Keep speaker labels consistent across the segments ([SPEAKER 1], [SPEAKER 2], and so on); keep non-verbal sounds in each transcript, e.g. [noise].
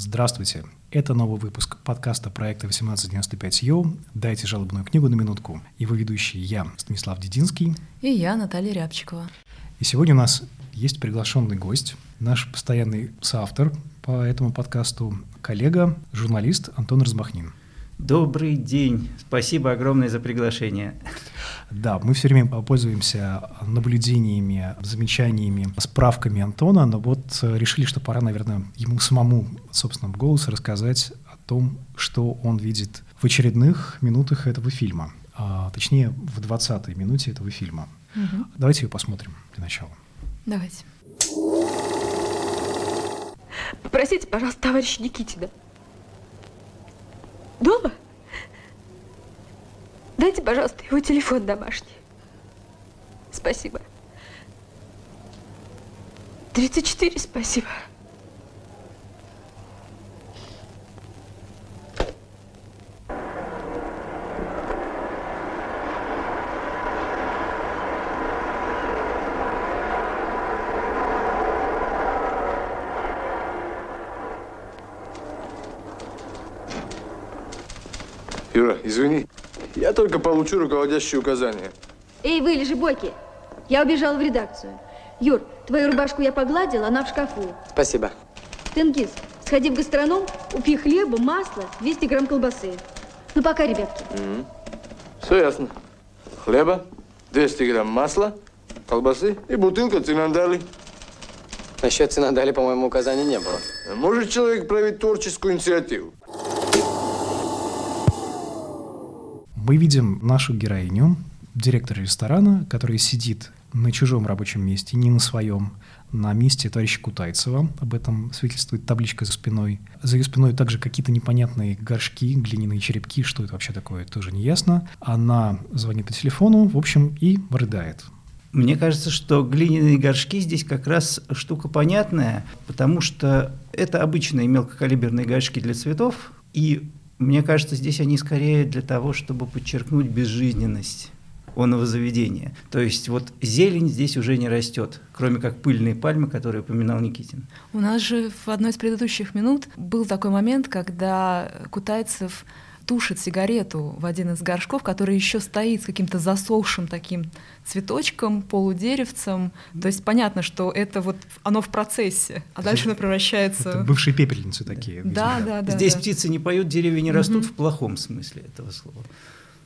[SPEAKER 1] Здравствуйте. Это новый выпуск подкаста проекта 1895 Йо. Дайте жалобную книгу на минутку. Его ведущий я, Станислав Дединский.
[SPEAKER 2] И я, Наталья Рябчикова.
[SPEAKER 1] И сегодня у нас есть приглашенный гость, наш постоянный соавтор по этому подкасту, коллега, журналист Антон Размахнин.
[SPEAKER 3] Добрый день. Спасибо огромное за приглашение.
[SPEAKER 1] Да, мы все время пользуемся наблюдениями, замечаниями, справками Антона, но вот э, решили, что пора, наверное, ему самому собственным голосом рассказать о том, что он видит в очередных минутах этого фильма, а, точнее, в 20-й минуте этого фильма. Угу. Давайте ее посмотрим для начала.
[SPEAKER 2] Давайте.
[SPEAKER 4] Попросите, пожалуйста, товарища Никитина. Дома? Дайте, пожалуйста, его телефон домашний. Спасибо. 34, спасибо.
[SPEAKER 5] Юра, извини, я только получу руководящие указания.
[SPEAKER 6] Эй, вы, лежебоки, я убежала в редакцию. Юр, твою рубашку я погладила, она в шкафу.
[SPEAKER 7] Спасибо.
[SPEAKER 6] Тенгиз, сходи в гастроном, упи хлеба, масла, 200 грамм колбасы. Ну, пока, ребятки.
[SPEAKER 5] Угу. Все ясно. Хлеба, 200 грамм масла, колбасы и бутылка цинандали.
[SPEAKER 7] Насчет цинандали, по-моему, указаний не было.
[SPEAKER 5] Может человек проявить творческую инициативу?
[SPEAKER 1] Мы видим нашу героиню, директора ресторана, который сидит на чужом рабочем месте, не на своем, на месте товарища Кутайцева. Об этом свидетельствует табличка за спиной. За ее спиной также какие-то непонятные горшки, глиняные черепки. Что это вообще такое, тоже не ясно. Она звонит по телефону, в общем, и рыдает.
[SPEAKER 3] Мне кажется, что глиняные горшки здесь как раз штука понятная, потому что это обычные мелкокалиберные горшки для цветов, и мне кажется, здесь они скорее для того, чтобы подчеркнуть безжизненность онного заведения. То есть вот зелень здесь уже не растет, кроме как пыльные пальмы, которые упоминал Никитин.
[SPEAKER 2] У нас же в одной из предыдущих минут был такой момент, когда Кутайцев тушит сигарету в один из горшков, который еще стоит с каким-то засохшим таким цветочком, полудеревцем. То есть понятно, что это вот оно в процессе, а дальше оно превращается...
[SPEAKER 1] Это бывшие пепельницы такие.
[SPEAKER 2] Да, да, да.
[SPEAKER 3] Здесь
[SPEAKER 2] да.
[SPEAKER 3] птицы не поют, деревья не растут угу. в плохом смысле этого слова.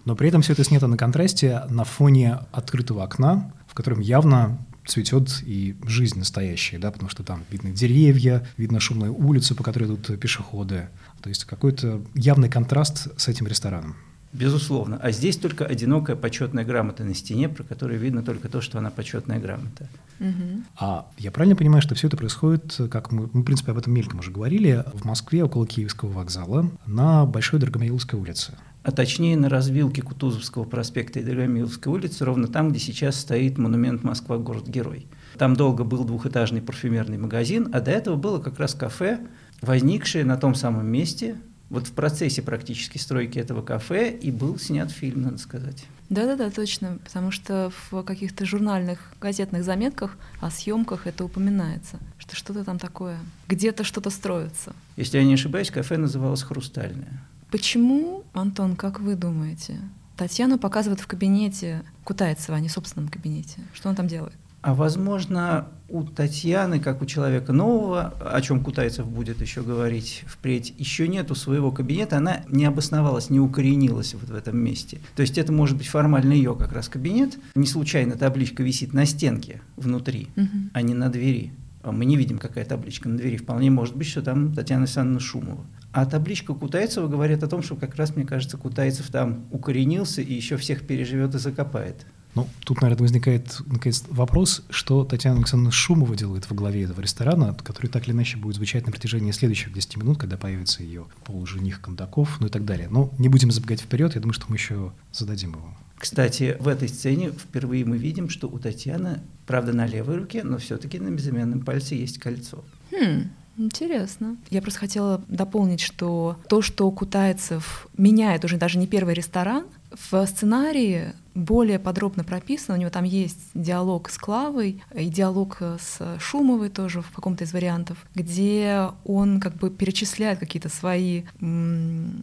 [SPEAKER 1] Но при этом все это снято на контрасте на фоне открытого окна, в котором явно цветет и жизнь настоящая, да, потому что там видны деревья, видно шумная улица, по которой идут пешеходы. То есть какой-то явный контраст с этим рестораном.
[SPEAKER 3] Безусловно. А здесь только одинокая почетная грамота на стене, про которую видно только то, что она почетная грамота.
[SPEAKER 1] Угу. А я правильно понимаю, что все это происходит, как мы, мы, в принципе, об этом мельком уже говорили, в Москве около Киевского вокзала на Большой Драгомиловской улице?
[SPEAKER 3] а точнее на развилке Кутузовского проспекта и Драгомиловской улицы, ровно там, где сейчас стоит монумент «Москва. Город-герой». Там долго был двухэтажный парфюмерный магазин, а до этого было как раз кафе, возникшее на том самом месте, вот в процессе практически стройки этого кафе и был снят фильм, надо сказать.
[SPEAKER 2] Да-да-да, точно, потому что в каких-то журнальных газетных заметках о съемках это упоминается, что что-то там такое, где-то что-то строится.
[SPEAKER 3] Если я не ошибаюсь, кафе называлось «Хрустальное».
[SPEAKER 2] Почему, Антон, как вы думаете, Татьяну показывают в кабинете Кутайцева, а не в собственном кабинете? Что он там делает?
[SPEAKER 3] А возможно, у Татьяны, как у человека нового, о чем Кутайцев будет еще говорить впредь, еще нету своего кабинета, она не обосновалась, не укоренилась вот в этом месте. То есть это может быть формально ее как раз кабинет. Не случайно табличка висит на стенке внутри, угу. а не на двери. А мы не видим, какая табличка на двери. Вполне может быть, что там Татьяна Александровна Шумова. А табличка Кутайцева говорит о том, что как раз, мне кажется, Кутайцев там укоренился и еще всех переживет и закопает.
[SPEAKER 1] Ну, тут, наверное, возникает наконец, вопрос, что Татьяна Александровна Шумова делает во главе этого ресторана, который так или иначе будет звучать на протяжении следующих 10 минут, когда появится ее полужених Кондаков, ну и так далее. Но не будем забегать вперед, я думаю, что мы еще зададим его.
[SPEAKER 3] Кстати, в этой сцене впервые мы видим, что у Татьяны, правда, на левой руке, но все-таки на безымянном пальце есть кольцо.
[SPEAKER 2] Хм. Интересно. Я просто хотела дополнить, что то, что Кутайцев меняет уже даже не первый ресторан, в сценарии более подробно прописано. У него там есть диалог с Клавой и диалог с Шумовой тоже в каком-то из вариантов, где он как бы перечисляет какие-то свои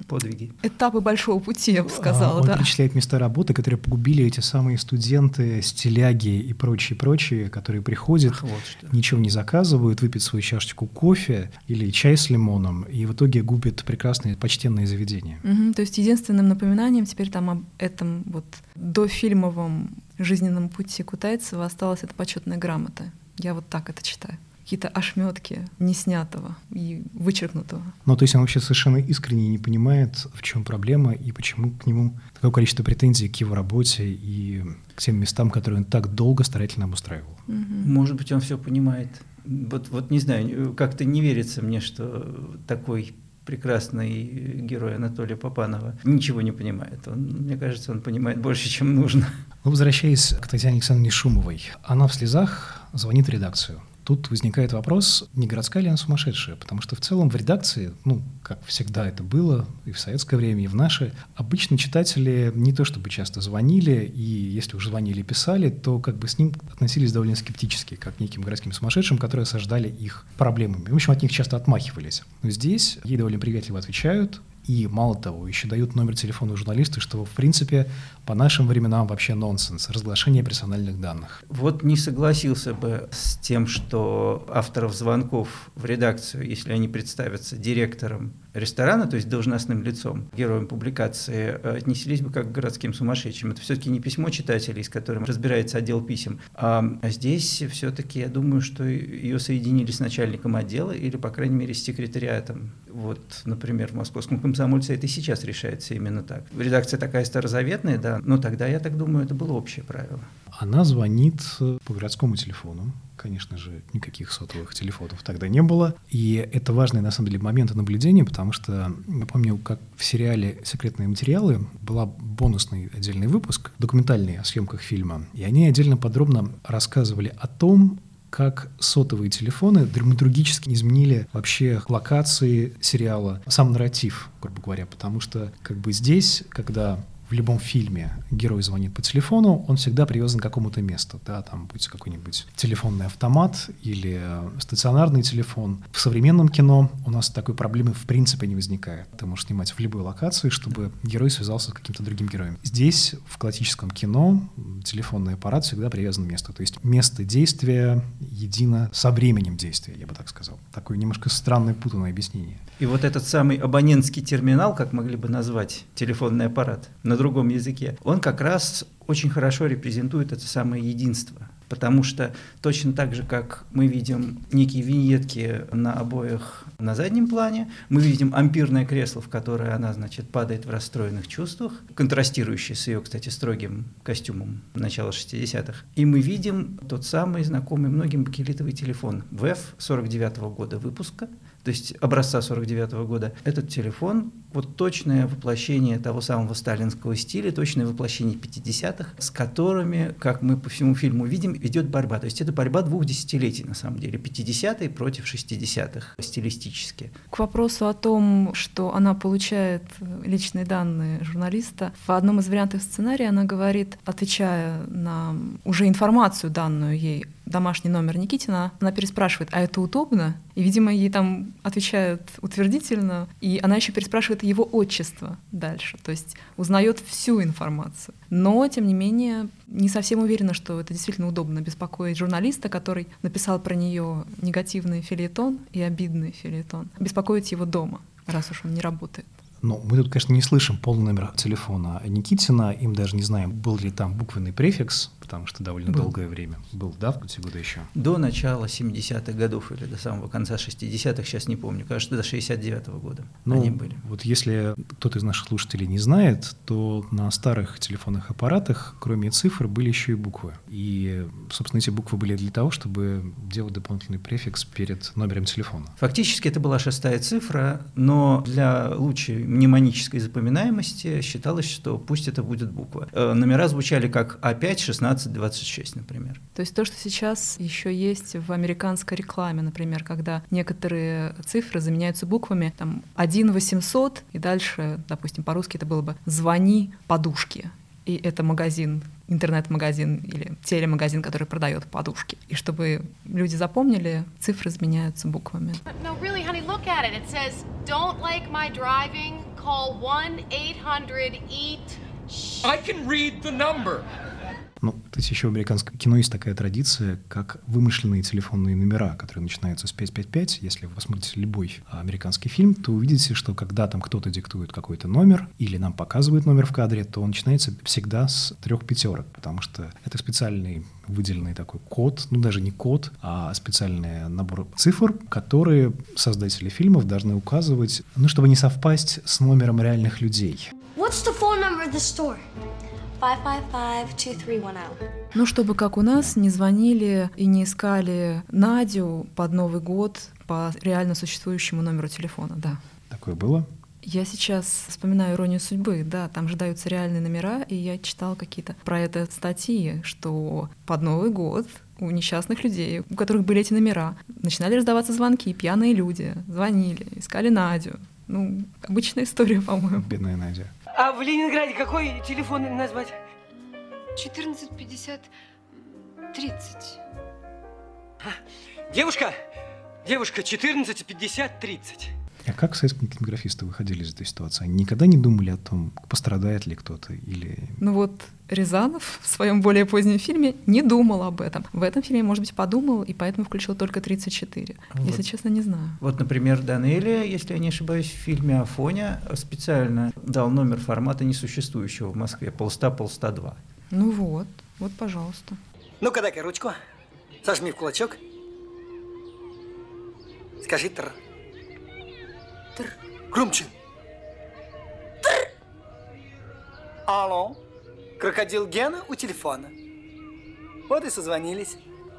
[SPEAKER 3] подвиги,
[SPEAKER 2] этапы большого пути, я бы сказала.
[SPEAKER 1] А, он
[SPEAKER 2] да.
[SPEAKER 1] перечисляет места работы, которые погубили эти самые студенты, стиляги и прочие-прочие, которые приходят, Ах, вот ничего не заказывают, выпить свою чашечку кофе или чай с лимоном, и в итоге губят прекрасные почтенные заведения.
[SPEAKER 2] Угу, то есть единственным напоминанием теперь там об этом вот дофильмовом жизненном пути Кутайцева осталась эта почетная грамота. Я вот так это читаю какие-то ошметки неснятого и вычеркнутого.
[SPEAKER 1] Ну, то есть он вообще совершенно искренне не понимает, в чем проблема и почему к нему такое количество претензий к его работе и к тем местам, которые он так долго старательно обустраивал.
[SPEAKER 3] Угу. Может быть, он все понимает. Вот, вот не знаю, как-то не верится мне, что такой прекрасный герой Анатолия Попанова ничего не понимает. Он, мне кажется, он понимает больше, чем нужно.
[SPEAKER 1] Ну, возвращаясь к Татьяне Александровне Шумовой, она в слезах звонит в редакцию. Тут возникает вопрос, не городская ли она сумасшедшая, потому что в целом в редакции, ну, как всегда это было и в советское время, и в наше, обычно читатели не то чтобы часто звонили, и если уже звонили и писали, то как бы с ним относились довольно скептически, как к неким городским сумасшедшим, которые осаждали их проблемами. В общем, от них часто отмахивались. Но здесь ей довольно приветливо отвечают, и мало того, еще дают номер телефона журналиста, что, в принципе, по нашим временам вообще нонсенс, разглашение персональных данных.
[SPEAKER 3] Вот не согласился бы с тем, что авторов звонков в редакцию, если они представятся директором ресторана, то есть должностным лицом, героем публикации, э, отнеслись бы как к городским сумасшедшим. Это все-таки не письмо читателей, с которым разбирается отдел писем, а, здесь все-таки я думаю, что ее соединили с начальником отдела или, по крайней мере, с секретариатом. Вот, например, в московском комсомольце это и сейчас решается именно так. Редакция такая старозаветная, да, но тогда, я так думаю, это было общее правило.
[SPEAKER 1] Она звонит по городскому телефону, конечно же, никаких сотовых телефонов тогда не было. И это важный, на самом деле, момент наблюдения, потому что я помню, как в сериале «Секретные материалы» была бонусный отдельный выпуск, документальный о съемках фильма, и они отдельно подробно рассказывали о том, как сотовые телефоны драматургически изменили вообще локации сериала, сам нарратив, грубо говоря, потому что как бы здесь, когда в любом фильме герой звонит по телефону, он всегда привязан к какому-то месту, да, там будет какой-нибудь телефонный автомат или стационарный телефон. В современном кино у нас такой проблемы в принципе не возникает. Ты можешь снимать в любой локации, чтобы герой связался с каким-то другим героем. Здесь, в классическом кино, телефонный аппарат всегда привязан к месту. То есть место действия едино со временем действия, я бы так сказал. Такое немножко странное, путанное объяснение.
[SPEAKER 3] И вот этот самый абонентский терминал, как могли бы назвать телефонный аппарат на другом языке, он как раз очень хорошо репрезентует это самое единство. Потому что точно так же, как мы видим некие виньетки на обоях на заднем плане, мы видим ампирное кресло, в которое она, значит, падает в расстроенных чувствах, контрастирующее с ее, кстати, строгим костюмом начала 60-х. И мы видим тот самый знакомый многим бакелитовый телефон ВЭФ 49 -го года выпуска, то есть образца 49 -го года, этот телефон вот точное воплощение того самого сталинского стиля, точное воплощение 50-х, с которыми, как мы по всему фильму видим, идет борьба. То есть это борьба двух десятилетий, на самом деле, 50-е против 60-х стилистически.
[SPEAKER 2] К вопросу о том, что она получает личные данные журналиста, в одном из вариантов сценария она говорит, отвечая на уже информацию данную ей домашний номер Никитина, она переспрашивает, а это удобно? И, видимо, ей там отвечают утвердительно, и она еще переспрашивает его отчество дальше, то есть узнает всю информацию. Но, тем не менее, не совсем уверена, что это действительно удобно беспокоить журналиста, который написал про нее негативный филетон и обидный филетон, беспокоить его дома, раз уж он не работает.
[SPEAKER 1] Ну, мы тут, конечно, не слышим полный номер телефона Никитина, им даже не знаем, был ли там буквенный префикс, потому что довольно был. долгое время был, да, в те годы еще?
[SPEAKER 3] До начала 70-х годов или до самого конца 60-х, сейчас не помню, кажется, до 69-го года ну, они были.
[SPEAKER 1] Вот если кто-то из наших слушателей не знает, то на старых телефонных аппаратах, кроме цифр, были еще и буквы. И, собственно, эти буквы были для того, чтобы делать дополнительный префикс перед номером телефона.
[SPEAKER 3] Фактически это была шестая цифра, но для лучшей мнемонической запоминаемости считалось, что пусть это будет буква. Э, номера звучали как А5, 16, 26, например.
[SPEAKER 2] То есть то, что сейчас еще есть в американской рекламе, например, когда некоторые цифры заменяются буквами, там 1 800, и дальше, допустим, по-русски это было бы «звони подушке» и это магазин, интернет-магазин или телемагазин, который продает подушки. И чтобы люди запомнили, цифры изменяются буквами.
[SPEAKER 8] No, really, honey, look at it. It says, don't like my driving, call 1-800-EAT.
[SPEAKER 9] I can read the number.
[SPEAKER 1] Ну, то есть еще в американском кино есть такая традиция, как вымышленные телефонные номера, которые начинаются с 555. Если вы посмотрите любой американский фильм, то увидите, что когда там кто-то диктует какой-то номер или нам показывает номер в кадре, то он начинается всегда с трех пятерок, потому что это специальный выделенный такой код, ну даже не код, а специальный набор цифр, которые создатели фильмов должны указывать, ну чтобы не совпасть с номером реальных людей.
[SPEAKER 10] What's the phone number of the store? 555-2310.
[SPEAKER 2] Ну, чтобы как у нас не звонили и не искали Надю под Новый год по реально существующему номеру телефона, да.
[SPEAKER 1] Такое было?
[SPEAKER 2] Я сейчас вспоминаю «Иронию судьбы», да, там же даются реальные номера, и я читала какие-то про это статьи, что под Новый год у несчастных людей, у которых были эти номера, начинали раздаваться звонки, пьяные люди звонили, искали Надю. Ну, обычная история, по-моему.
[SPEAKER 1] Бедная Надя.
[SPEAKER 11] А в Ленинграде какой телефон назвать?
[SPEAKER 4] 1450 30.
[SPEAKER 11] Девушка, девушка, 14, 50, 30.
[SPEAKER 1] А как советские кинематографисты выходили из этой ситуации? Они никогда не думали о том, пострадает ли кто-то или...
[SPEAKER 2] Ну вот Рязанов в своем более позднем фильме не думал об этом. В этом фильме, может быть, подумал, и поэтому включил только 34. Вот. Если честно, не знаю.
[SPEAKER 3] Вот, например, Данелия, если я не ошибаюсь, в фильме «Афоня» специально дал номер формата несуществующего в Москве. Полста, полста два.
[SPEAKER 2] Ну вот, вот, пожалуйста.
[SPEAKER 11] Ну-ка, дай-ка ручку. Сожми в кулачок. Скажи тр. Тр. Громче. Тр. Алло. Крокодил Гена у телефона. Вот и созвонились.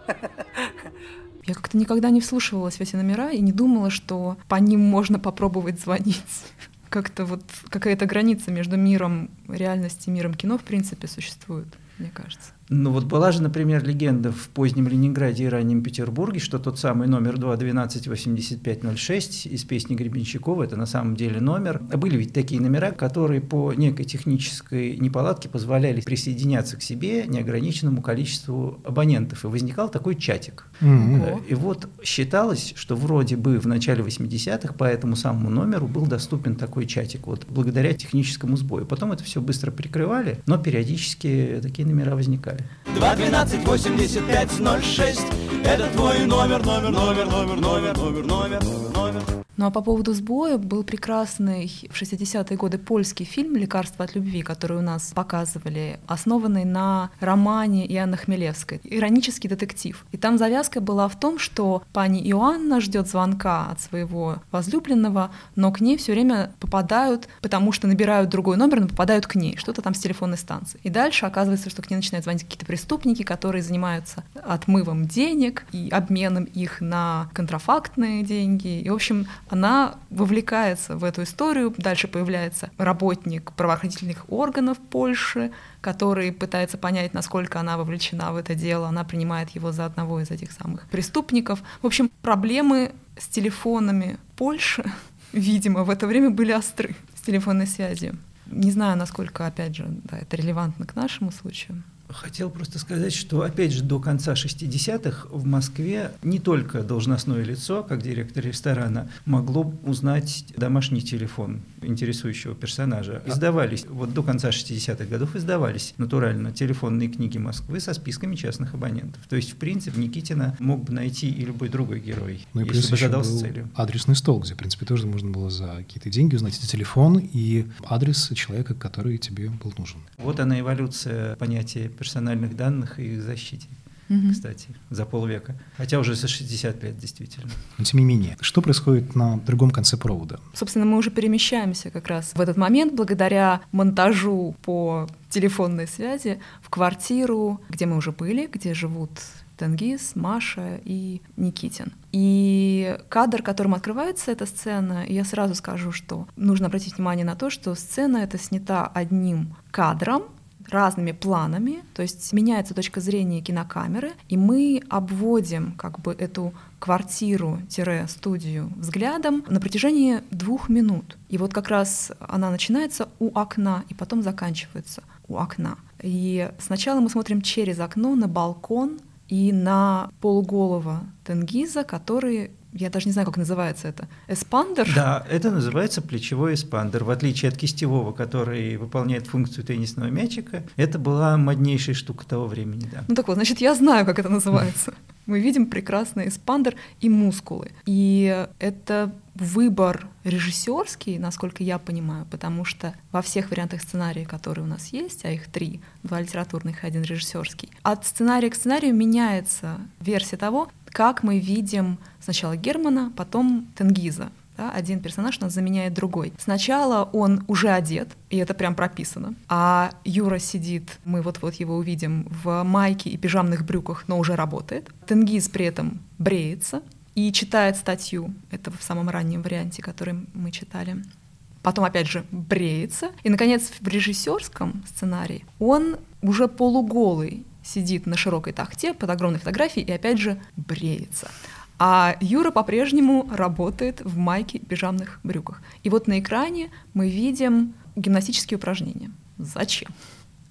[SPEAKER 11] [laughs]
[SPEAKER 2] Я как-то никогда не вслушивалась в эти номера и не думала, что по ним можно попробовать звонить. [laughs] Как-то вот какая-то граница между миром реальности и миром кино, в принципе, существует, мне кажется.
[SPEAKER 3] Ну вот была же, например, легенда в позднем Ленинграде и раннем Петербурге, что тот самый номер 2 128506 из песни Гребенщикова, это на самом деле номер. Были ведь такие номера, которые по некой технической неполадке позволяли присоединяться к себе неограниченному количеству абонентов. И возникал такой чатик.
[SPEAKER 1] Mm-hmm.
[SPEAKER 3] И вот считалось, что вроде бы в начале 80-х по этому самому номеру был доступен такой чатик, вот благодаря техническому сбою. Потом это все быстро прикрывали, но периодически такие номера возникали.
[SPEAKER 12] 212-85-06 Это твой номер, номер, номер, номер, номер, номер, номер, номер
[SPEAKER 2] ну а по поводу сбоя был прекрасный в 60-е годы польский фильм «Лекарство от любви», который у нас показывали, основанный на романе Иоанны Хмелевской. Иронический детектив. И там завязка была в том, что пани Иоанна ждет звонка от своего возлюбленного, но к ней все время попадают, потому что набирают другой номер, но попадают к ней, что-то там с телефонной станции. И дальше оказывается, что к ней начинают звонить какие-то преступники, которые занимаются отмывом денег и обменом их на контрафактные деньги. И, в общем, она вовлекается в эту историю. Дальше появляется работник правоохранительных органов Польши, который пытается понять, насколько она вовлечена в это дело. Она принимает его за одного из этих самых преступников. В общем, проблемы с телефонами Польши, [laughs] видимо, в это время были остры с телефонной связью. Не знаю, насколько, опять же, да, это релевантно к нашему случаю.
[SPEAKER 3] Хотел просто сказать, что, опять же, до конца 60-х в Москве не только должностное лицо, как директор ресторана, могло узнать домашний телефон интересующего персонажа. Издавались, вот до конца 60-х годов издавались натурально телефонные книги Москвы со списками частных абонентов. То есть, в принципе, Никитина мог бы найти и любой другой герой,
[SPEAKER 1] ну, и
[SPEAKER 3] если бы задался целью.
[SPEAKER 1] адресный стол, где, в принципе, тоже можно было за какие-то деньги узнать и телефон, и адрес человека, который тебе был нужен.
[SPEAKER 3] Вот она эволюция понятия персональных данных и их защите
[SPEAKER 2] Мгм.
[SPEAKER 3] кстати, за полвека. Хотя уже за 60 лет, действительно.
[SPEAKER 1] Но тем не менее, что происходит на другом конце провода?
[SPEAKER 2] Собственно, мы уже перемещаемся как раз в этот момент благодаря монтажу по телефонной связи в квартиру, где мы уже были, где живут Тенгиз, Маша и Никитин. И кадр, которым открывается эта сцена, я сразу скажу, что нужно обратить внимание на то, что сцена эта снята одним кадром, разными планами, то есть меняется точка зрения кинокамеры, и мы обводим как бы эту квартиру-студию взглядом на протяжении двух минут. И вот как раз она начинается у окна и потом заканчивается у окна. И сначала мы смотрим через окно на балкон и на полуголого Тенгиза, который я даже не знаю, как называется это, эспандер?
[SPEAKER 3] Да, это называется плечевой эспандер. В отличие от кистевого, который выполняет функцию теннисного мячика, это была моднейшая штука того времени, да.
[SPEAKER 2] Ну так вот, значит, я знаю, как это называется. [laughs] Мы видим прекрасный эспандер и мускулы. И это выбор режиссерский, насколько я понимаю, потому что во всех вариантах сценария, которые у нас есть, а их три, два литературных и один режиссерский, от сценария к сценарию меняется версия того, как мы видим сначала Германа, потом Тенгиза. Да, один персонаж нас заменяет другой. Сначала он уже одет, и это прям прописано. А Юра сидит, мы вот-вот его увидим, в майке и пижамных брюках, но уже работает. Тенгиз при этом бреется и читает статью. Это в самом раннем варианте, который мы читали. Потом, опять же, бреется. И, наконец, в режиссерском сценарии он уже полуголый сидит на широкой тахте под огромной фотографией и опять же бреется. А Юра по-прежнему работает в майке и пижамных брюках. И вот на экране мы видим гимнастические упражнения. Зачем?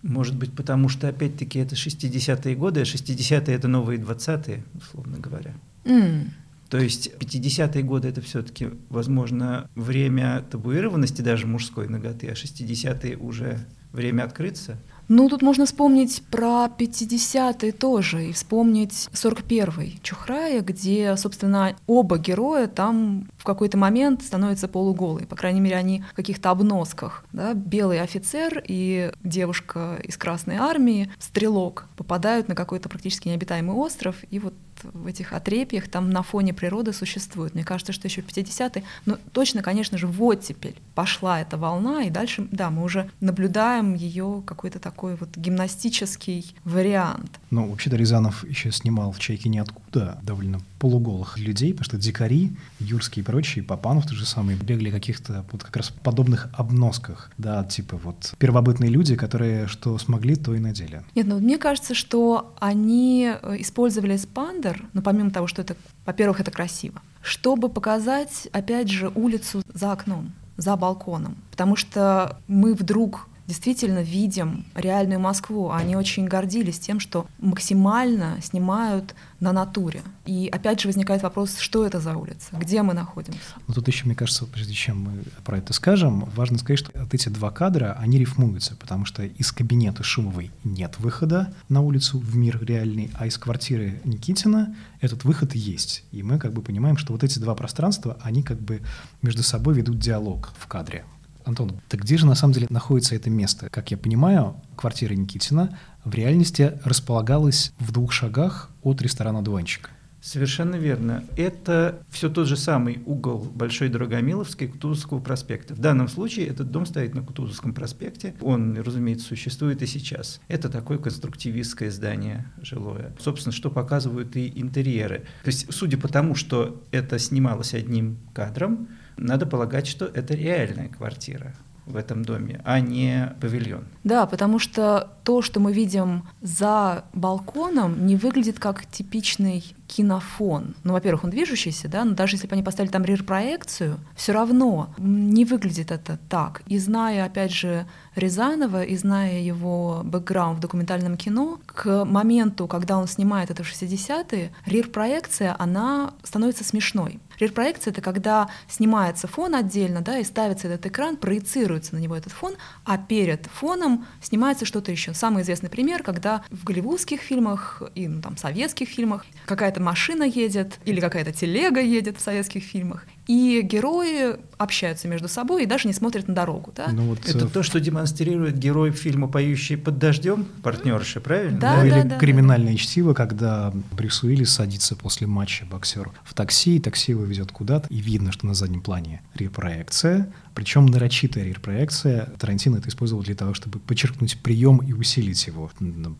[SPEAKER 3] Может быть, потому что, опять-таки, это 60-е годы, а 60-е — это новые 20-е, условно говоря.
[SPEAKER 2] Mm.
[SPEAKER 3] То есть 50-е годы это все-таки, возможно, время табуированности даже мужской ноготы, а 60-е уже время открыться.
[SPEAKER 2] Ну, тут можно вспомнить про 50-е тоже и вспомнить 41-й Чухрая, где, собственно, оба героя там в какой-то момент становятся полуголые. По крайней мере, они в каких-то обносках. Да? Белый офицер и девушка из Красной Армии, стрелок, попадают на какой-то практически необитаемый остров, и вот в этих отрепьях там на фоне природы существует. Мне кажется, что еще в 50-е, но точно, конечно же, вот теперь пошла эта волна, и дальше, да, мы уже наблюдаем ее какой-то такой вот гимнастический вариант.
[SPEAKER 1] Ну, вообще-то Рязанов еще снимал в «Чайке ниоткуда» довольно полуголых людей, потому что дикари, юрские и прочие, Папанов тот же самый, бегали каких-то вот как раз подобных обносках, да, типа вот первобытные люди, которые что смогли, то и надели.
[SPEAKER 2] Нет, ну мне кажется, что они э, использовали спандер, ну помимо того, что это, во-первых, это красиво, чтобы показать, опять же, улицу за окном за балконом, потому что мы вдруг действительно видим реальную Москву. Они очень гордились тем, что максимально снимают на натуре. И опять же возникает вопрос, что это за улица, где мы находимся.
[SPEAKER 1] Ну, тут еще, мне кажется, прежде чем мы про это скажем, важно сказать, что вот эти два кадра, они рифмуются, потому что из кабинета Шумовой нет выхода на улицу в мир реальный, а из квартиры Никитина этот выход есть. И мы как бы понимаем, что вот эти два пространства, они как бы между собой ведут диалог в кадре. Антон, так где же на самом деле находится это место? Как я понимаю, квартира Никитина в реальности располагалась в двух шагах от ресторана «Дуванчик».
[SPEAKER 3] Совершенно верно. Это все тот же самый угол Большой Дорогомиловской Кутузовского проспекта. В данном случае этот дом стоит на Кутузовском проспекте. Он, разумеется, существует и сейчас. Это такое конструктивистское здание жилое. Собственно, что показывают и интерьеры. То есть, судя по тому, что это снималось одним кадром, надо полагать, что это реальная квартира в этом доме, а не павильон.
[SPEAKER 2] Да, потому что то, что мы видим за балконом, не выглядит как типичный кинофон. Ну, во-первых, он движущийся, да, но даже если бы они поставили там рир-проекцию, все равно не выглядит это так. И зная, опять же, Рязанова, и зная его бэкграунд в документальном кино, к моменту, когда он снимает это в 60-е, рир-проекция, она становится смешной. Рир-проекция — это когда снимается фон отдельно, да, и ставится этот экран, проецируется на него этот фон, а перед фоном снимается что-то еще. Самый известный пример, когда в голливудских фильмах и ну, там, советских фильмах какая-то машина едет или какая-то телега едет в советских фильмах, и герои общаются между собой и даже не смотрят на дорогу. Да?
[SPEAKER 3] Ну, вот, это э... то, что демонстрирует герой фильма «Поющий под дождем» партнерши, правильно?
[SPEAKER 2] Да,
[SPEAKER 1] ну,
[SPEAKER 2] да,
[SPEAKER 1] или
[SPEAKER 2] да,
[SPEAKER 1] криминальное да. чтиво, когда Брюс Уиллис садится после матча боксер в такси, и такси его везет куда-то, и видно, что на заднем плане репроекция, причем нарочитая репроекция. Тарантино это использовал для того, чтобы подчеркнуть прием и усилить его.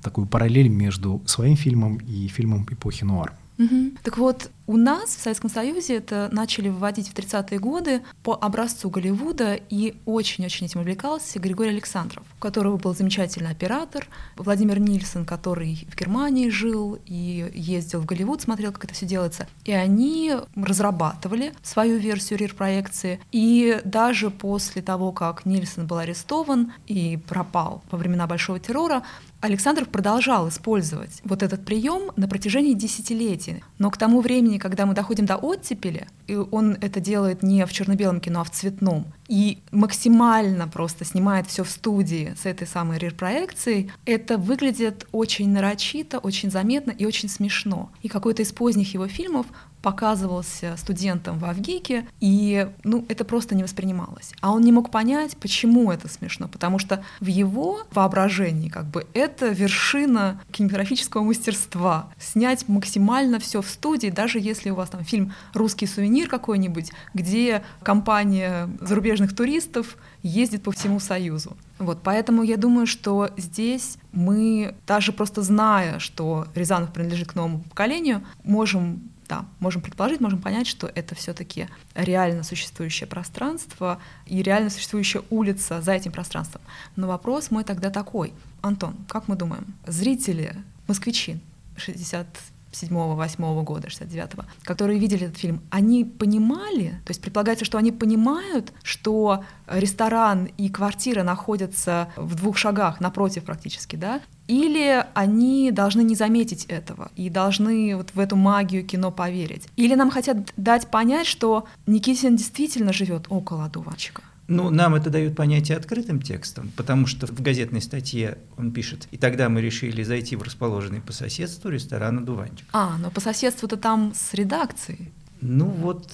[SPEAKER 1] Такую параллель между своим фильмом и фильмом эпохи нуар.
[SPEAKER 2] Угу. Так вот, у нас в Советском Союзе это начали вводить в 30-е годы по образцу Голливуда, и очень-очень этим увлекался Григорий Александров, у которого был замечательный оператор, Владимир Нильсон, который в Германии жил и ездил в Голливуд, смотрел, как это все делается. И они разрабатывали свою версию рир-проекции, и даже после того, как Нильсон был арестован и пропал во времена Большого террора, Александров продолжал использовать вот этот прием на протяжении десятилетий. Но к тому времени, когда мы доходим до оттепели, и он это делает не в черно-белом кино, а в цветном, и максимально просто снимает все в студии с этой самой рир-проекцией, это выглядит очень нарочито, очень заметно и очень смешно. И какой-то из поздних его фильмов показывался студентам в Авгике, и ну, это просто не воспринималось. А он не мог понять, почему это смешно, потому что в его воображении как бы это вершина кинематографического мастерства. Снять максимально все в студии, даже если у вас там фильм «Русский сувенир» какой-нибудь, где компания зарубежных туристов ездит по всему Союзу. Вот, поэтому я думаю, что здесь мы, даже просто зная, что Рязанов принадлежит к новому поколению, можем да, можем предположить, можем понять, что это все-таки реально существующее пространство и реально существующая улица за этим пространством. Но вопрос мой тогда такой. Антон, как мы думаем, зрители, москвичи 60 67-8 года, 69-го, которые видели этот фильм, они понимали, то есть предполагается, что они понимают, что ресторан и квартира находятся в двух шагах напротив практически, да, или они должны не заметить этого и должны вот в эту магию кино поверить. Или нам хотят дать понять, что Никитин действительно живет около одуванчика.
[SPEAKER 3] Ну, нам это дают понятие открытым текстом, потому что в газетной статье он пишет, и тогда мы решили зайти в расположенный по соседству ресторан «Одуванчик».
[SPEAKER 2] А, но по соседству-то там с редакцией.
[SPEAKER 3] Ну вот...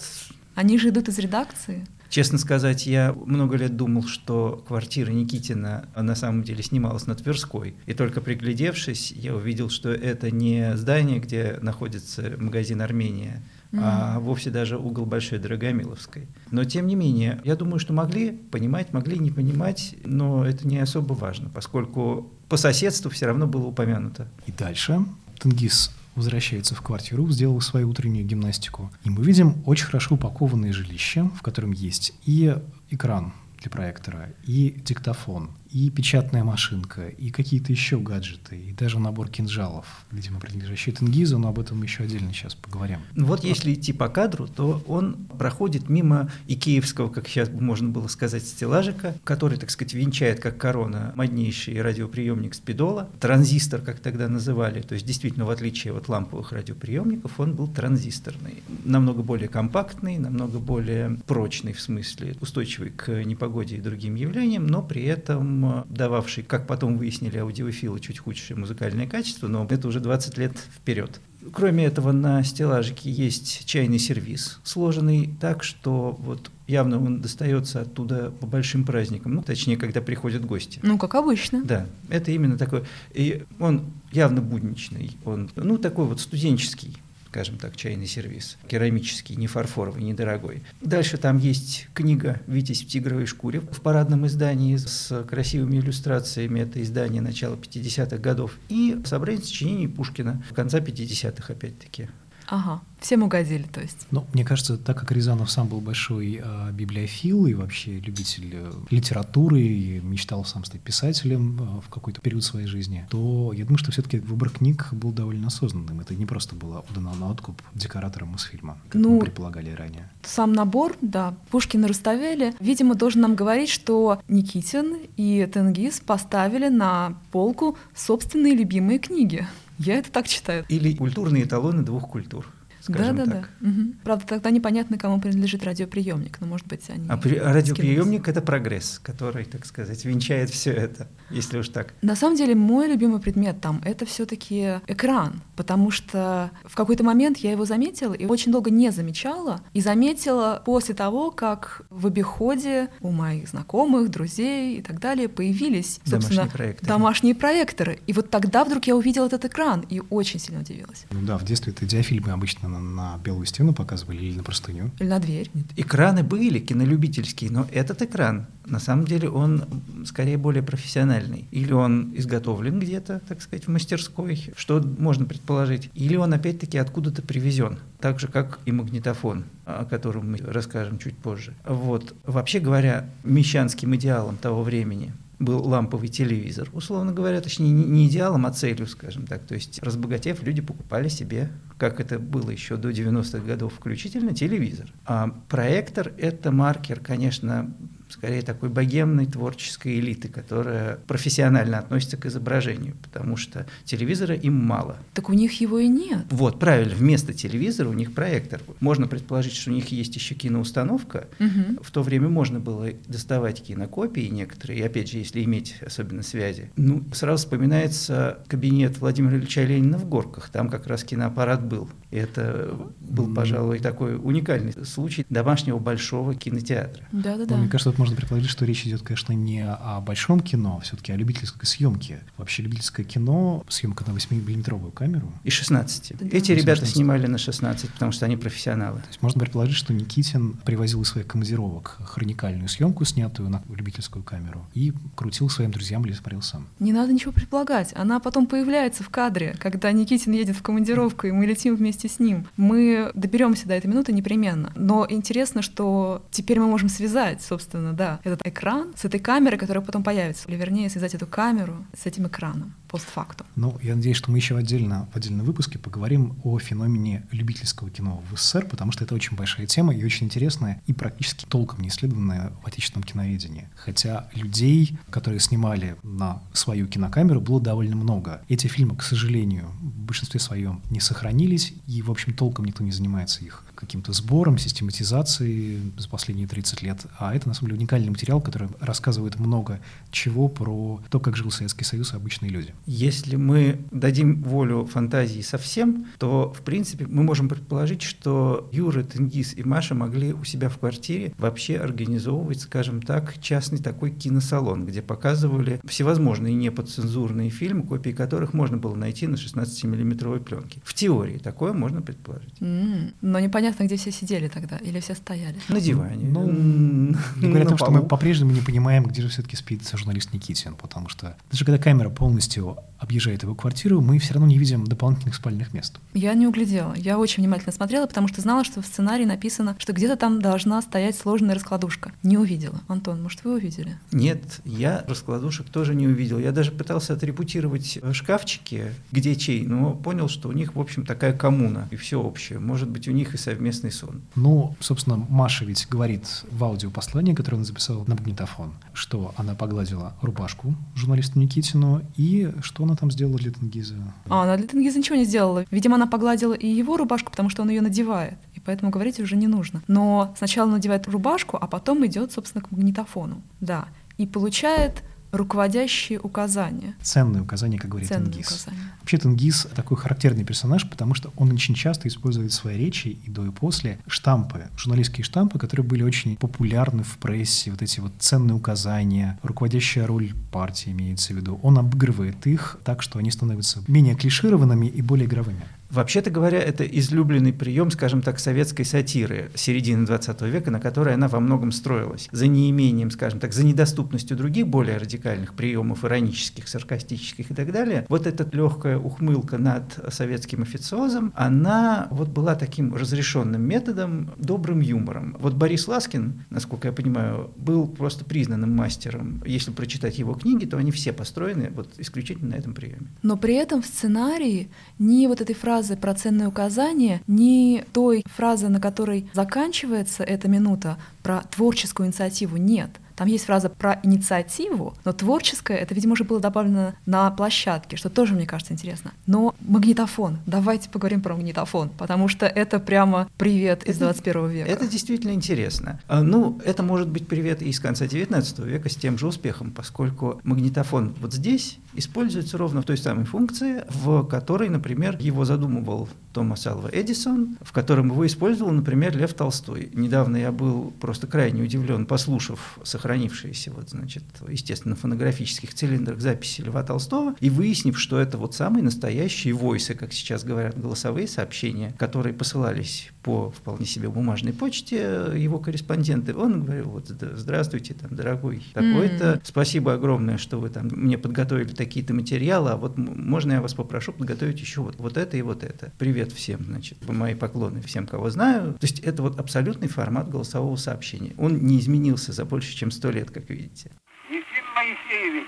[SPEAKER 2] Они же идут из редакции.
[SPEAKER 3] Честно сказать, я много лет думал, что квартира Никитина на самом деле снималась на Тверской. И только приглядевшись, я увидел, что это не здание, где находится магазин «Армения», mm-hmm. а вовсе даже угол Большой Драгомиловской. Но тем не менее, я думаю, что могли понимать, могли не понимать, но это не особо важно, поскольку по соседству все равно было упомянуто.
[SPEAKER 1] И дальше Тенгиз возвращается в квартиру, сделал свою утреннюю гимнастику. И мы видим очень хорошо упакованное жилище, в котором есть и экран для проектора, и диктофон, и печатная машинка, и какие-то еще гаджеты, и даже набор кинжалов, видимо, принадлежащий Тенгизу, но об этом еще отдельно сейчас поговорим.
[SPEAKER 3] Ну вот если идти по кадру, то он проходит мимо икеевского, как сейчас можно было сказать, стеллажика, который, так сказать, венчает как корона моднейший радиоприемник Спидола, транзистор, как тогда называли, то есть действительно, в отличие от ламповых радиоприемников, он был транзисторный, намного более компактный, намного более прочный в смысле, устойчивый к непогоде и другим явлениям, но при этом дававший, как потом выяснили аудиофилы, чуть худшее музыкальное качество, но это уже 20 лет вперед. Кроме этого, на стеллажике есть чайный сервис, сложенный так, что вот явно он достается оттуда по большим праздникам, ну, точнее, когда приходят гости.
[SPEAKER 2] Ну, как обычно.
[SPEAKER 3] Да, это именно такой. И он явно будничный, он, ну, такой вот студенческий скажем так, чайный сервис, керамический, не фарфоровый, недорогой. Дальше там есть книга «Витязь в тигровой шкуре» в парадном издании с красивыми иллюстрациями. Это издание начала 50-х годов. И собрание сочинений Пушкина конца 50-х, опять-таки.
[SPEAKER 2] Ага, всем угодили, то есть.
[SPEAKER 1] Ну, мне кажется, так как Рязанов сам был большой э, библиофил и вообще любитель э, литературы и мечтал сам стать писателем э, в какой-то период своей жизни, то я думаю, что все-таки выбор книг был довольно осознанным. Это не просто было отдано на откуп декораторам Мосфильма, как ну, мы предполагали ранее.
[SPEAKER 2] Сам набор, да, Пушкина расставили, видимо, должен нам говорить, что Никитин и Тенгиз поставили на полку собственные любимые книги. Я это так читаю.
[SPEAKER 3] Или культурные эталоны двух культур скажем
[SPEAKER 2] да, да,
[SPEAKER 3] так.
[SPEAKER 2] Да. Угу. Правда, тогда непонятно, кому принадлежит радиоприемник, но, может быть, они...
[SPEAKER 3] А при... радиоприемник — это прогресс, который, так сказать, венчает все это, если уж так.
[SPEAKER 2] На самом деле, мой любимый предмет там — это все таки экран, потому что в какой-то момент я его заметила и очень долго не замечала, и заметила после того, как в обиходе у моих знакомых, друзей и так далее появились, собственно,
[SPEAKER 3] домашние проекторы.
[SPEAKER 2] домашние проекторы. И вот тогда вдруг я увидела этот экран и очень сильно удивилась.
[SPEAKER 1] Ну да, в детстве это диафильмы обычно экрана на белую стену показывали или на простыню.
[SPEAKER 2] Или на дверь.
[SPEAKER 3] Экраны были кинолюбительские, но этот экран, на самом деле, он скорее более профессиональный. Или он изготовлен где-то, так сказать, в мастерской, что можно предположить, или он опять-таки откуда-то привезен, так же, как и магнитофон, о котором мы расскажем чуть позже. Вот. Вообще говоря, мещанским идеалом того времени был ламповый телевизор, условно говоря, точнее не идеалом, а целью, скажем так. То есть, разбогатев, люди покупали себе, как это было еще до 90-х годов включительно, телевизор. А проектор – это маркер, конечно, скорее такой богемной творческой элиты, которая профессионально относится к изображению, потому что телевизора им мало.
[SPEAKER 2] Так у них его и нет.
[SPEAKER 3] Вот, правильно, вместо телевизора у них проектор. Можно предположить, что у них есть еще киноустановка.
[SPEAKER 2] Угу.
[SPEAKER 3] В то время можно было доставать кинокопии некоторые, и опять же, если иметь особенно связи. Ну, сразу вспоминается кабинет Владимира Ильича Ленина в Горках, там как раз киноаппарат был. И это был, пожалуй, такой уникальный случай домашнего большого кинотеатра.
[SPEAKER 2] Да-да-да.
[SPEAKER 1] Ну, мне кажется, тут можно предположить, что речь идет, конечно, не о большом кино, а все-таки о любительской съемке. Вообще любительское кино, съемка на 8-миллиметровую камеру.
[SPEAKER 3] И 16.
[SPEAKER 2] Да.
[SPEAKER 3] Эти ребята снимали на 16, потому что они профессионалы.
[SPEAKER 1] То есть можно предположить, что Никитин привозил из своих командировок хроникальную съемку, снятую на любительскую камеру, и крутил своим друзьям или смотрел сам.
[SPEAKER 2] Не надо ничего предполагать. Она потом появляется в кадре, когда Никитин едет в командировку, и мы летим вместе с ним. Мы доберемся до этой минуты непременно. Но интересно, что теперь мы можем связать, собственно, да, этот экран с этой камерой, которая потом появится. Или вернее, связать эту камеру с этим экраном постфактум.
[SPEAKER 1] Ну, я надеюсь, что мы еще отдельно в отдельном выпуске поговорим о феномене любительского кино в СССР, потому что это очень большая тема и очень интересная, и практически толком не исследованная в отечественном киноведении. Хотя людей, которые снимали на свою кинокамеру, было довольно много. Эти фильмы, к сожалению, в большинстве своем не сохранились, и, в общем, толком никто не занимается их каким-то сбором, систематизацией за последние 30 лет. А это, на самом деле, уникальный материал, который рассказывает много чего про то, как жил Советский Союз и обычные люди.
[SPEAKER 3] Если мы дадим волю фантазии совсем, то, в принципе, мы можем предположить, что Юра, Тенгиз и Маша могли у себя в квартире вообще организовывать, скажем так, частный такой киносалон, где показывали всевозможные неподцензурные фильмы, копии которых можно было найти на 16-миллиметровой пленке. В теории такое можно предположить.
[SPEAKER 2] Mm, но непонятно, где все сидели тогда, или все стояли.
[SPEAKER 3] На диване.
[SPEAKER 1] Ну, [laughs] ну говоря о том, что мы по-прежнему не понимаем, где же все-таки спит журналист Никитин, потому что даже когда камера полностью to объезжает его квартиру, мы все равно не видим дополнительных спальных мест.
[SPEAKER 2] Я не углядела. Я очень внимательно смотрела, потому что знала, что в сценарии написано, что где-то там должна стоять сложная раскладушка. Не увидела. Антон, может, вы увидели?
[SPEAKER 3] Нет, я раскладушек тоже не увидел. Я даже пытался отрепутировать шкафчики, где чей, но понял, что у них, в общем, такая коммуна, и все общее. Может быть, у них и совместный сон.
[SPEAKER 1] Ну, собственно, Маша ведь говорит в аудиопослании, которое она записала на магнитофон, что она погладила рубашку журналисту Никитину и что она там сделала для Тенгиза?
[SPEAKER 2] А, она для Тенгиза ничего не сделала. Видимо, она погладила и его рубашку, потому что он ее надевает. И поэтому говорить уже не нужно. Но сначала надевает рубашку, а потом идет, собственно, к магнитофону. Да. И получает руководящие указания.
[SPEAKER 1] Ценные указания, как говорит
[SPEAKER 2] Ценные
[SPEAKER 1] Тенгиз.
[SPEAKER 2] указания.
[SPEAKER 1] Вообще Тенгиз такой характерный персонаж, потому что он очень часто использует в своей речи и до и после штампы, журналистские штампы, которые были очень популярны в прессе, вот эти вот ценные указания, руководящая роль партии имеется в виду. Он обыгрывает их так, что они становятся менее клишированными и более игровыми.
[SPEAKER 3] Вообще-то говоря, это излюбленный прием, скажем так, советской сатиры середины 20 века, на которой она во многом строилась. За неимением, скажем так, за недоступностью других более радикальных приемов, иронических, саркастических и так далее, вот эта легкая ухмылка над советским официозом, она вот была таким разрешенным методом, добрым юмором. Вот Борис Ласкин, насколько я понимаю, был просто признанным мастером. Если прочитать его книги, то они все построены вот исключительно на этом приеме.
[SPEAKER 2] Но при этом в сценарии ни вот этой фразы про ценные указания, ни той фразы, на которой заканчивается эта минута, про творческую инициативу нет. Там есть фраза про инициативу, но творческое, это, видимо, уже было добавлено на площадке, что тоже, мне кажется, интересно. Но магнитофон, давайте поговорим про магнитофон, потому что это прямо привет из 21 века.
[SPEAKER 3] Это действительно интересно. А, Ну, это может быть привет и из конца 19 века с тем же успехом, поскольку магнитофон вот здесь используется ровно в той самой функции, в которой, например, его задумывал Томас Алва Эдисон, в котором его использовал, например, Лев Толстой. Недавно я был просто крайне удивлен, послушав сохранение сохранившиеся, вот, значит, естественно, фонографических цилиндрах записи Льва Толстого, и выяснив, что это вот самые настоящие войсы, как сейчас говорят, голосовые сообщения, которые посылались по вполне себе бумажной почте его корреспонденты, он говорил, вот, здравствуйте, там, дорогой такой-то, mm-hmm. спасибо огромное, что вы там мне подготовили такие-то материалы, а вот можно я вас попрошу подготовить еще вот, вот это и вот это. Привет всем, значит, мои поклоны всем, кого знаю. То есть это вот абсолютный формат голосового сообщения. Он не изменился за больше, чем сто лет, как видите.
[SPEAKER 13] Ефим Моисеевич,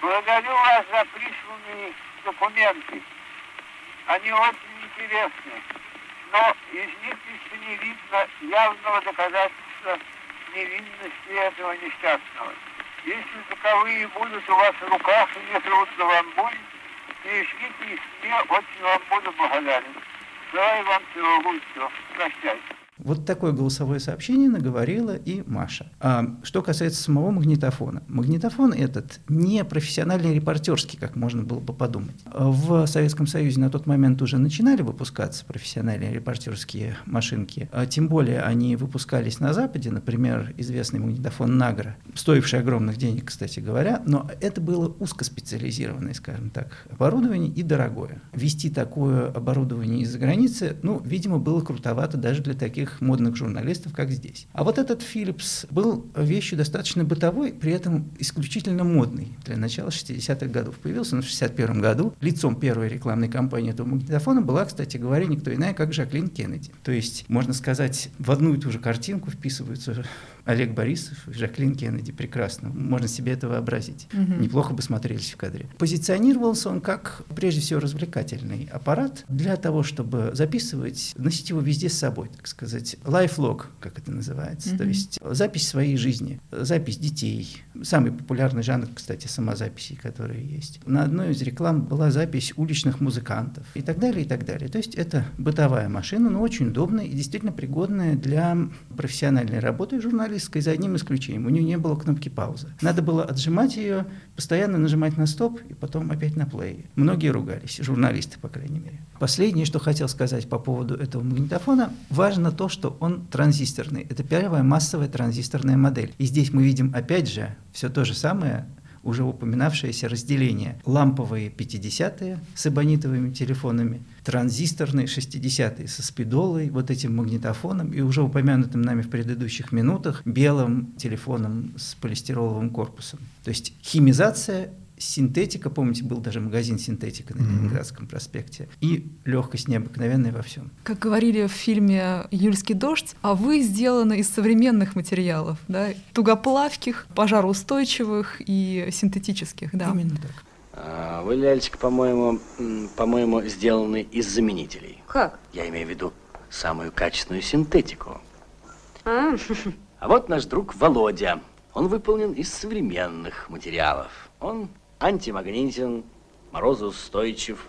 [SPEAKER 13] благодарю вас за присланные документы. Они очень интересны, но из них еще не видно явного доказательства невинности этого несчастного. Если таковые будут у вас в руках и не трудно вам будет, перешлите их мне, очень вам буду благодарен. Желаю вам всего лучшего. Прощайте.
[SPEAKER 3] Вот такое голосовое сообщение наговорила и Маша. А что касается самого магнитофона. Магнитофон этот не профессиональный репортерский, как можно было бы подумать. В Советском Союзе на тот момент уже начинали выпускаться профессиональные репортерские машинки. А тем более они выпускались на Западе, например, известный магнитофон Награ, стоивший огромных денег, кстати говоря, но это было узкоспециализированное, скажем так, оборудование и дорогое. Вести такое оборудование из-за границы, ну, видимо, было крутовато даже для таких таких модных журналистов, как здесь. А вот этот Philips был вещью достаточно бытовой, при этом исключительно модный. Для начала 60-х годов появился он в 61 году. Лицом первой рекламной кампании этого магнитофона была, кстати говоря, никто иная, как Жаклин Кеннеди. То есть, можно сказать, в одну и ту же картинку вписываются Олег Борисов и Жаклин Кеннеди. Прекрасно. Можно себе это вообразить. Угу. Неплохо бы смотрелись в кадре. Позиционировался он как, прежде всего, развлекательный аппарат для того, чтобы записывать, носить его везде с собой, так сказать. Лайфлог, как это называется. Угу. То есть запись своей жизни, запись детей. Самый популярный жанр, кстати, самозаписей, которые есть. На одной из реклам была запись уличных музыкантов и так далее, и так далее. То есть это бытовая машина, но очень удобная и действительно пригодная для профессиональной работы журналиста журналистской, за одним исключением. У нее не было кнопки паузы. Надо было отжимать ее, постоянно нажимать на стоп и потом опять на плей. Многие ругались, журналисты, по крайней мере. Последнее, что хотел сказать по поводу этого магнитофона, важно то, что он транзисторный. Это первая массовая транзисторная модель. И здесь мы видим опять же все то же самое, уже упоминавшееся разделение. Ламповые 50-е с эбонитовыми телефонами, транзисторные 60-е со спидолой, вот этим магнитофоном и уже упомянутым нами в предыдущих минутах белым телефоном с полистироловым корпусом. То есть химизация синтетика, помните, был даже магазин синтетика на Ленинградском проспекте, и легкость необыкновенная во всем.
[SPEAKER 2] Как говорили в фильме «Юльский дождь», а вы сделаны из современных материалов, да, тугоплавких, пожароустойчивых и синтетических, да.
[SPEAKER 3] Именно так.
[SPEAKER 14] А, вы, Лялечка, по-моему, по-моему, сделаны из заменителей.
[SPEAKER 6] Как?
[SPEAKER 14] Я имею в виду самую качественную синтетику.
[SPEAKER 6] А,
[SPEAKER 14] а вот наш друг Володя. Он выполнен из современных материалов. Он антимагнитен, морозоустойчив,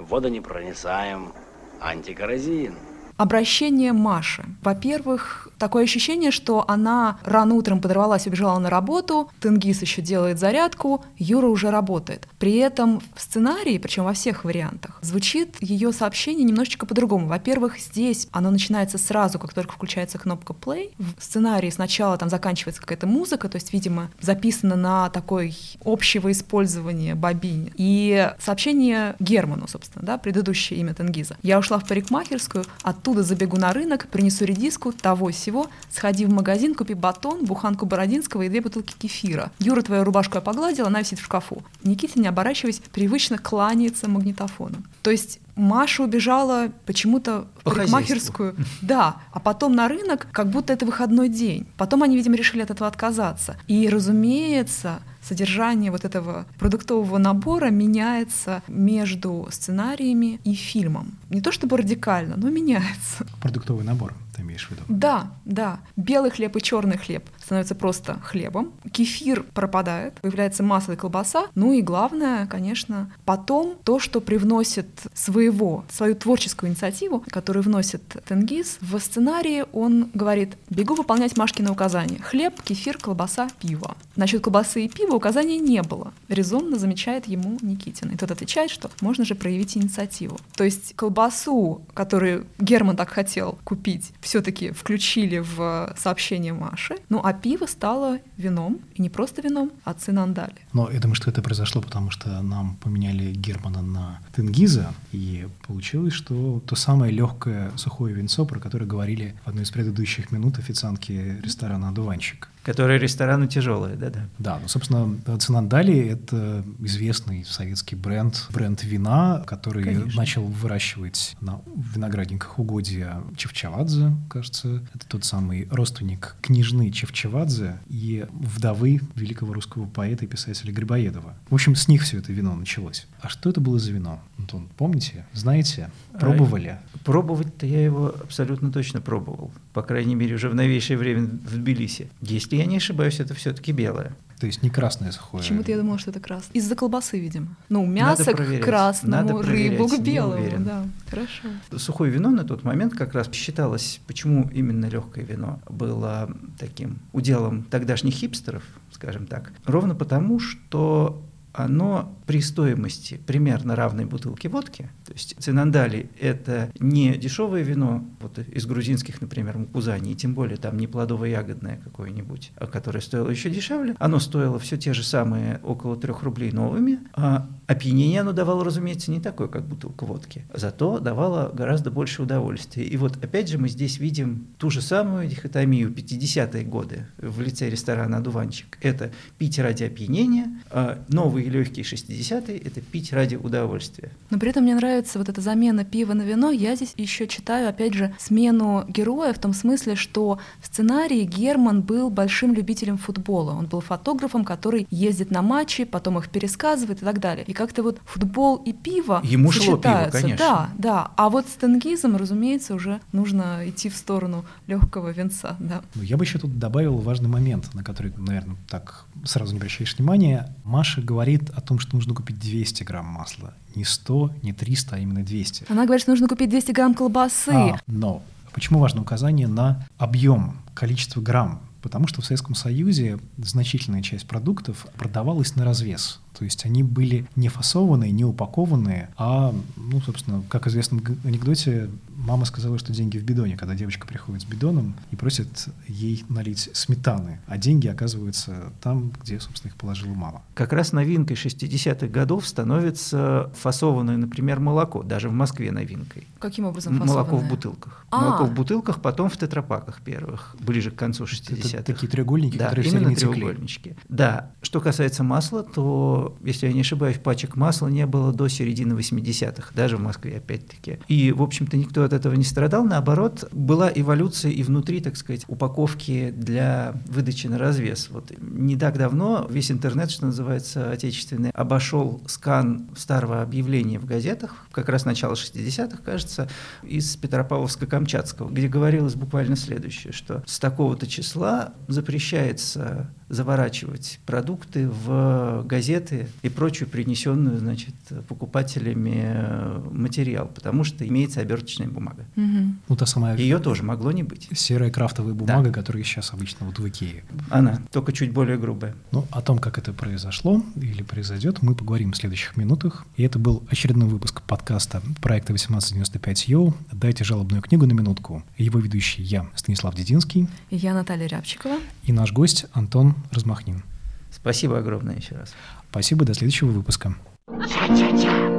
[SPEAKER 14] водонепроницаем, антикоррозиен.
[SPEAKER 2] Обращение Маши. Во-первых, такое ощущение, что она рано утром подорвалась, убежала на работу, Тенгиз еще делает зарядку, Юра уже работает. При этом в сценарии, причем во всех вариантах, звучит ее сообщение немножечко по-другому. Во-первых, здесь оно начинается сразу, как только включается кнопка play. В сценарии сначала там заканчивается какая-то музыка, то есть, видимо, записано на такой общего использования бобине. И сообщение Герману, собственно, да, предыдущее имя Тенгиза. Я ушла в парикмахерскую, оттуда забегу на рынок, принесу редиску, того всего, сходи в магазин, купи батон, буханку бородинского и две бутылки кефира. Юра твою рубашку я погладила, она висит в шкафу. Никита, не оборачиваясь, привычно кланяется магнитофону. То есть Маша убежала почему-то в
[SPEAKER 3] По
[SPEAKER 2] парикмахерскую. Да, а потом на рынок, как будто это выходной день. Потом они, видимо, решили от этого отказаться. И, разумеется, содержание вот этого продуктового набора меняется между сценариями и фильмом. Не то чтобы радикально, но меняется.
[SPEAKER 1] Продуктовый набор, ты имеешь в виду?
[SPEAKER 2] Да, да. Белый хлеб и черный хлеб становятся просто хлебом. Кефир пропадает, появляется масло и колбаса. Ну и главное, конечно, потом то, что привносит своего, свою творческую инициативу, которую вносит Тенгиз, в сценарии он говорит, бегу выполнять Машкины указания. Хлеб, кефир, колбаса, пиво. Насчет колбасы и пива указаний не было. Резонно замечает ему Никитин. И тот отвечает, что можно же проявить инициативу. То есть колбасу, которую Герман так хотел купить, все-таки включили в сообщение Маши. Ну а пиво стало вином, и не просто вином, а цинандали.
[SPEAKER 1] Но я думаю, что это произошло, потому что нам поменяли Германа на Тенгиза, и получилось, что то самое легкое сухое винцо, про которое говорили в одной из предыдущих минут официантки ресторана «Одуванчик».
[SPEAKER 3] Которые ресторану тяжелые, да-да.
[SPEAKER 1] Да, ну, собственно, Цинандали — это известный советский бренд, бренд вина, который Конечно. начал выращивать на виноградниках угодья Чевчавадзе, кажется. Это тот самый родственник княжны Чевчавадзе и вдовы великого русского поэта и писателя Грибоедова. В общем, с них все это вино началось. А что это было за вино? Антон, помните? Знаете? Пробовали?
[SPEAKER 3] А, пробовать-то я его абсолютно точно пробовал. По крайней мере, уже в новейшее время в Тбилиси. Если я не ошибаюсь, это все-таки белое.
[SPEAKER 1] То есть не красное сухое.
[SPEAKER 2] Почему-то я думала, что это красное. Из-за колбасы, видимо. Ну, мясо к красному, Надо рыбу к белому. Да, хорошо.
[SPEAKER 3] Сухое вино на тот момент как раз считалось, почему именно легкое вино было таким уделом тогдашних хипстеров, скажем так. Ровно потому, что оно при стоимости примерно равной бутылки водки, то есть цинандали – это не дешевое вино, вот из грузинских, например, мукузани, и тем более там не плодово-ягодное какое-нибудь, а которое стоило еще дешевле, оно стоило все те же самые около трех рублей новыми, а опьянение оно давало, разумеется, не такое, как бутылка водки, зато давало гораздо больше удовольствия. И вот опять же мы здесь видим ту же самую дихотомию 50-е годы в лице ресторана «Одуванчик». Это пить ради опьянения, а новые легкие 60-е – это пить ради удовольствия.
[SPEAKER 2] Но при этом мне нравится вот эта замена пива на вино. Я здесь еще читаю, опять же, смену героя в том смысле, что в сценарии Герман был большим любителем футбола. Он был фотографом, который ездит на матчи, потом их пересказывает и так далее. И как-то вот футбол и пиво
[SPEAKER 3] Ему шло пиво, конечно.
[SPEAKER 2] Да, да. А вот с тенгизом, разумеется, уже нужно идти в сторону легкого венца. Да.
[SPEAKER 1] Ну, я бы еще тут добавил важный момент, на который, наверное, так сразу не обращаешь внимания. Маша говорит о том, что нужно купить 200 грамм масла. Не 100, не 300, а именно 200.
[SPEAKER 2] Она говорит, что нужно купить 200 грамм колбасы. А,
[SPEAKER 1] но почему важно указание на объем, количество грамм? Потому что в Советском Союзе значительная часть продуктов продавалась на развес. То есть они были не фасованные, не упакованные, а, ну, собственно, как известно в анекдоте, мама сказала, что деньги в бидоне, когда девочка приходит с бидоном и просит ей налить сметаны, а деньги оказываются там, где, собственно, их положила мама.
[SPEAKER 3] Как раз новинкой 60-х годов становится фасованное, например, молоко, даже в Москве новинкой.
[SPEAKER 2] Каким образом
[SPEAKER 3] фасованное? Молоко в бутылках. А-а-а. Молоко в бутылках, потом в тетрапаках первых, ближе к концу 60-х. Это
[SPEAKER 1] такие треугольники,
[SPEAKER 3] да,
[SPEAKER 1] которые
[SPEAKER 3] именно
[SPEAKER 1] все
[SPEAKER 3] треугольнички. Да. Что касается масла, то если я не ошибаюсь, пачек масла не было до середины 80-х, даже в Москве, опять-таки. И, в общем-то, никто от этого не страдал. Наоборот, была эволюция и внутри, так сказать, упаковки для выдачи на развес. Вот не так давно весь интернет, что называется, отечественный, обошел скан старого объявления в газетах, как раз начало 60-х, кажется, из Петропавловска-Камчатского, где говорилось буквально следующее, что с такого-то числа запрещается заворачивать продукты в газеты и прочую принесенную, значит, покупателями э, материал, потому что имеется оберточная бумага.
[SPEAKER 2] Угу.
[SPEAKER 1] Ну, та самая...
[SPEAKER 3] Ее тоже могло не быть.
[SPEAKER 1] Серая крафтовая бумага, да. которая сейчас обычно вот в Икее.
[SPEAKER 3] Она, только чуть более грубая.
[SPEAKER 1] Ну, о том, как это произошло или произойдет, мы поговорим в следующих минутах. И это был очередной выпуск подкаста проекта 1895 Йоу. Дайте жалобную книгу на минутку. Его ведущий я, Станислав Дединский.
[SPEAKER 2] И я, Наталья Рябчикова.
[SPEAKER 1] И наш гость Антон Размахнин.
[SPEAKER 3] Спасибо огромное еще раз.
[SPEAKER 1] Спасибо, до следующего выпуска.
[SPEAKER 12] Ча-ча-ча.